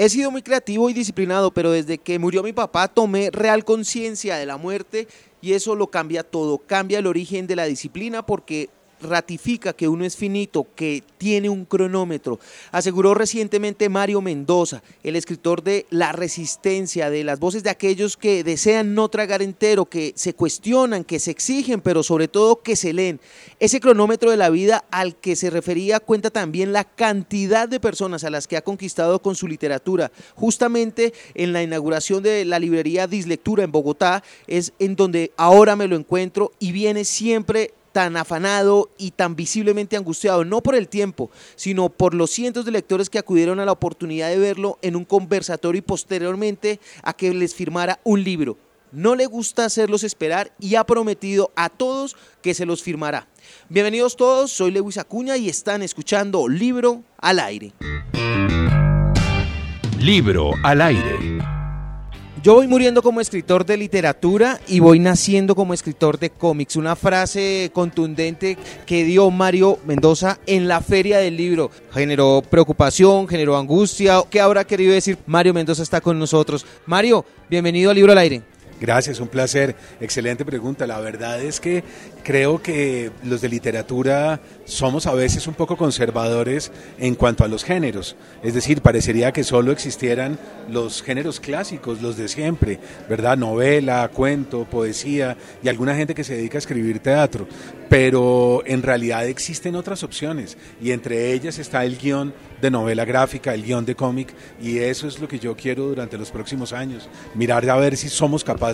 He sido muy creativo y disciplinado, pero desde que murió mi papá tomé real conciencia de la muerte y eso lo cambia todo, cambia el origen de la disciplina porque ratifica que uno es finito, que tiene un cronómetro. Aseguró recientemente Mario Mendoza, el escritor de La Resistencia, de las voces de aquellos que desean no tragar entero, que se cuestionan, que se exigen, pero sobre todo que se leen. Ese cronómetro de la vida al que se refería cuenta también la cantidad de personas a las que ha conquistado con su literatura. Justamente en la inauguración de la librería Dislectura en Bogotá es en donde ahora me lo encuentro y viene siempre tan afanado y tan visiblemente angustiado, no por el tiempo, sino por los cientos de lectores que acudieron a la oportunidad de verlo en un conversatorio y posteriormente a que les firmara un libro. No le gusta hacerlos esperar y ha prometido a todos que se los firmará. Bienvenidos todos, soy Lewis Acuña y están escuchando Libro al Aire. Libro al Aire. Yo voy muriendo como escritor de literatura y voy naciendo como escritor de cómics. Una frase contundente que dio Mario Mendoza en la feria del libro. Generó preocupación, generó angustia. ¿Qué habrá querido decir? Mario Mendoza está con nosotros. Mario, bienvenido al Libro al Aire. Gracias, un placer. Excelente pregunta. La verdad es que creo que los de literatura somos a veces un poco conservadores en cuanto a los géneros. Es decir, parecería que solo existieran los géneros clásicos, los de siempre, ¿verdad? Novela, cuento, poesía y alguna gente que se dedica a escribir teatro. Pero en realidad existen otras opciones y entre ellas está el guion de novela gráfica, el guion de cómic y eso es lo que yo quiero durante los próximos años. Mirar a ver si somos capaces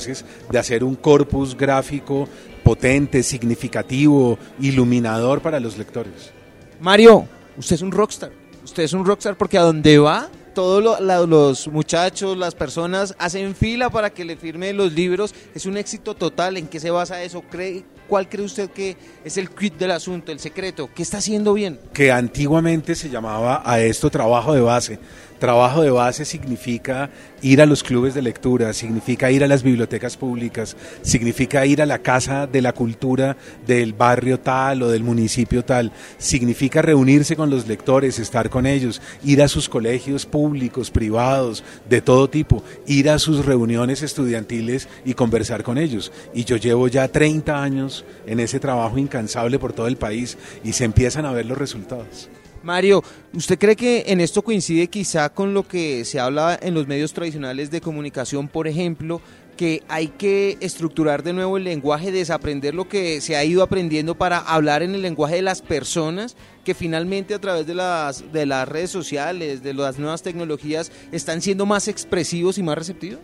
de hacer un corpus gráfico potente, significativo, iluminador para los lectores. Mario, usted es un rockstar. Usted es un rockstar porque a donde va, todos los muchachos, las personas hacen fila para que le firme los libros. Es un éxito total. ¿En qué se basa eso? ¿Cree, ¿Cuál cree usted que es el quid del asunto, el secreto? ¿Qué está haciendo bien? Que antiguamente se llamaba a esto trabajo de base Trabajo de base significa ir a los clubes de lectura, significa ir a las bibliotecas públicas, significa ir a la casa de la cultura del barrio tal o del municipio tal, significa reunirse con los lectores, estar con ellos, ir a sus colegios públicos, privados, de todo tipo, ir a sus reuniones estudiantiles y conversar con ellos. Y yo llevo ya 30 años en ese trabajo incansable por todo el país y se empiezan a ver los resultados. Mario, ¿usted cree que en esto coincide quizá con lo que se habla en los medios tradicionales de comunicación, por ejemplo, que hay que estructurar de nuevo el lenguaje, desaprender lo que se ha ido aprendiendo para hablar en el lenguaje de las personas, que finalmente a través de las, de las redes sociales, de las nuevas tecnologías, están siendo más expresivos y más receptivos?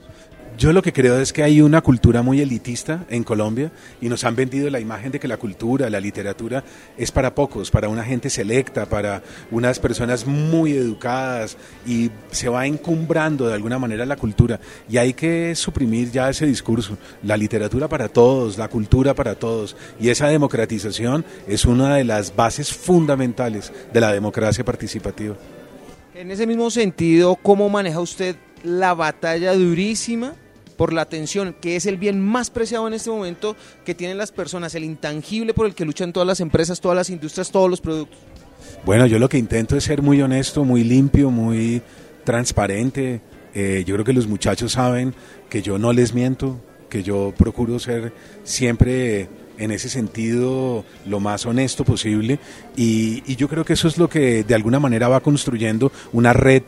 Yo lo que creo es que hay una cultura muy elitista en Colombia y nos han vendido la imagen de que la cultura, la literatura es para pocos, para una gente selecta, para unas personas muy educadas y se va encumbrando de alguna manera la cultura. Y hay que suprimir ya ese discurso, la literatura para todos, la cultura para todos. Y esa democratización es una de las bases fundamentales de la democracia participativa. En ese mismo sentido, ¿cómo maneja usted la batalla durísima por la atención, que es el bien más preciado en este momento que tienen las personas, el intangible por el que luchan todas las empresas, todas las industrias, todos los productos? Bueno, yo lo que intento es ser muy honesto, muy limpio, muy transparente. Eh, yo creo que los muchachos saben que yo no les miento, que yo procuro ser siempre en ese sentido lo más honesto posible y, y yo creo que eso es lo que de alguna manera va construyendo una red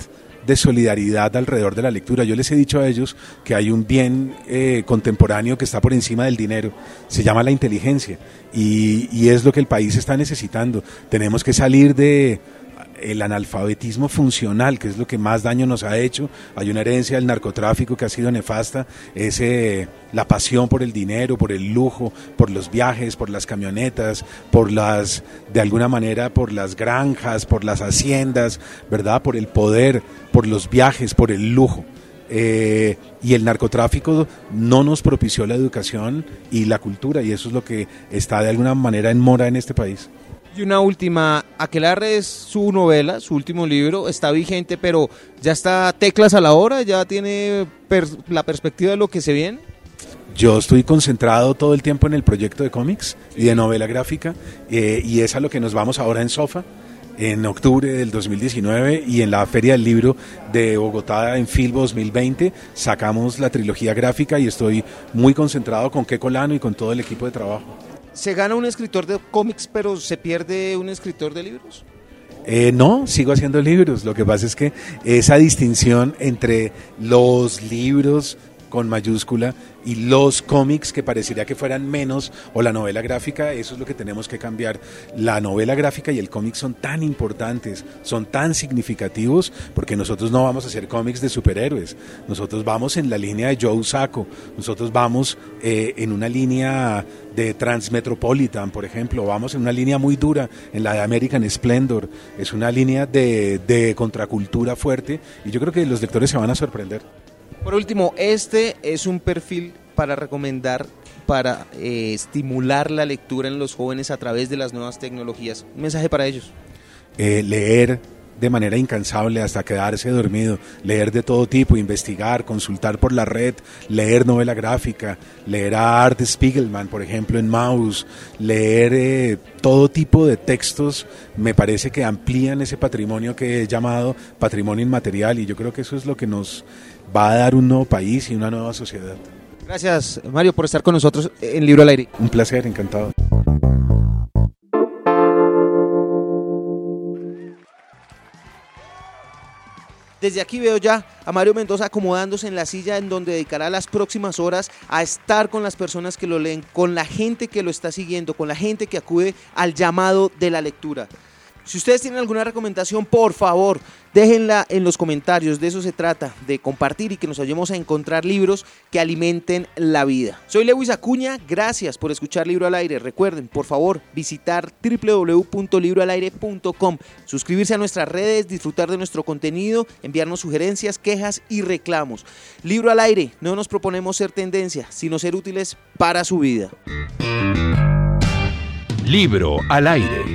de solidaridad alrededor de la lectura. Yo les he dicho a ellos que hay un bien eh, contemporáneo que está por encima del dinero, se llama la inteligencia y, y es lo que el país está necesitando. Tenemos que salir de el analfabetismo funcional, que es lo que más daño nos ha hecho. Hay una herencia del narcotráfico que ha sido nefasta, es eh, la pasión por el dinero, por el lujo, por los viajes, por las camionetas, por las, de alguna manera, por las granjas, por las haciendas, ¿verdad? Por el poder, por los viajes, por el lujo. Eh, y el narcotráfico no nos propició la educación y la cultura, y eso es lo que está de alguna manera en mora en este país. Y una última, Aquelarre es su novela, su último libro, está vigente, pero ya está teclas a la hora, ya tiene la perspectiva de lo que se viene. Yo estoy concentrado todo el tiempo en el proyecto de cómics y de novela gráfica, eh, y es a lo que nos vamos ahora en Sofa. en octubre del 2019 y en la Feria del Libro de Bogotá en Filbo 2020 sacamos la trilogía gráfica y estoy muy concentrado con Keco Lano y con todo el equipo de trabajo. ¿Se gana un escritor de cómics pero se pierde un escritor de libros? Eh, no, sigo haciendo libros. Lo que pasa es que esa distinción entre los libros con mayúscula y los cómics que parecería que fueran menos o la novela gráfica, eso es lo que tenemos que cambiar. La novela gráfica y el cómic son tan importantes, son tan significativos, porque nosotros no vamos a hacer cómics de superhéroes, nosotros vamos en la línea de Joe Sacco, nosotros vamos eh, en una línea de Transmetropolitan, por ejemplo, vamos en una línea muy dura, en la de American Splendor, es una línea de, de contracultura fuerte y yo creo que los lectores se van a sorprender. Por último, este es un perfil para recomendar, para eh, estimular la lectura en los jóvenes a través de las nuevas tecnologías. Un mensaje para ellos. Eh, leer de manera incansable hasta quedarse dormido, leer de todo tipo, investigar, consultar por la red, leer novela gráfica, leer a Art Spiegelman, por ejemplo, en Mouse, leer eh, todo tipo de textos, me parece que amplían ese patrimonio que he llamado patrimonio inmaterial y yo creo que eso es lo que nos va a dar un nuevo país y una nueva sociedad. Gracias, Mario, por estar con nosotros en Libro al Aire. Un placer, encantado. Desde aquí veo ya a Mario Mendoza acomodándose en la silla en donde dedicará las próximas horas a estar con las personas que lo leen, con la gente que lo está siguiendo, con la gente que acude al llamado de la lectura. Si ustedes tienen alguna recomendación, por favor, déjenla en los comentarios. De eso se trata, de compartir y que nos ayudemos a encontrar libros que alimenten la vida. Soy Lewis Acuña, gracias por escuchar Libro al Aire. Recuerden, por favor, visitar www.libroalaire.com, suscribirse a nuestras redes, disfrutar de nuestro contenido, enviarnos sugerencias, quejas y reclamos. Libro al Aire, no nos proponemos ser tendencia, sino ser útiles para su vida. Libro al Aire.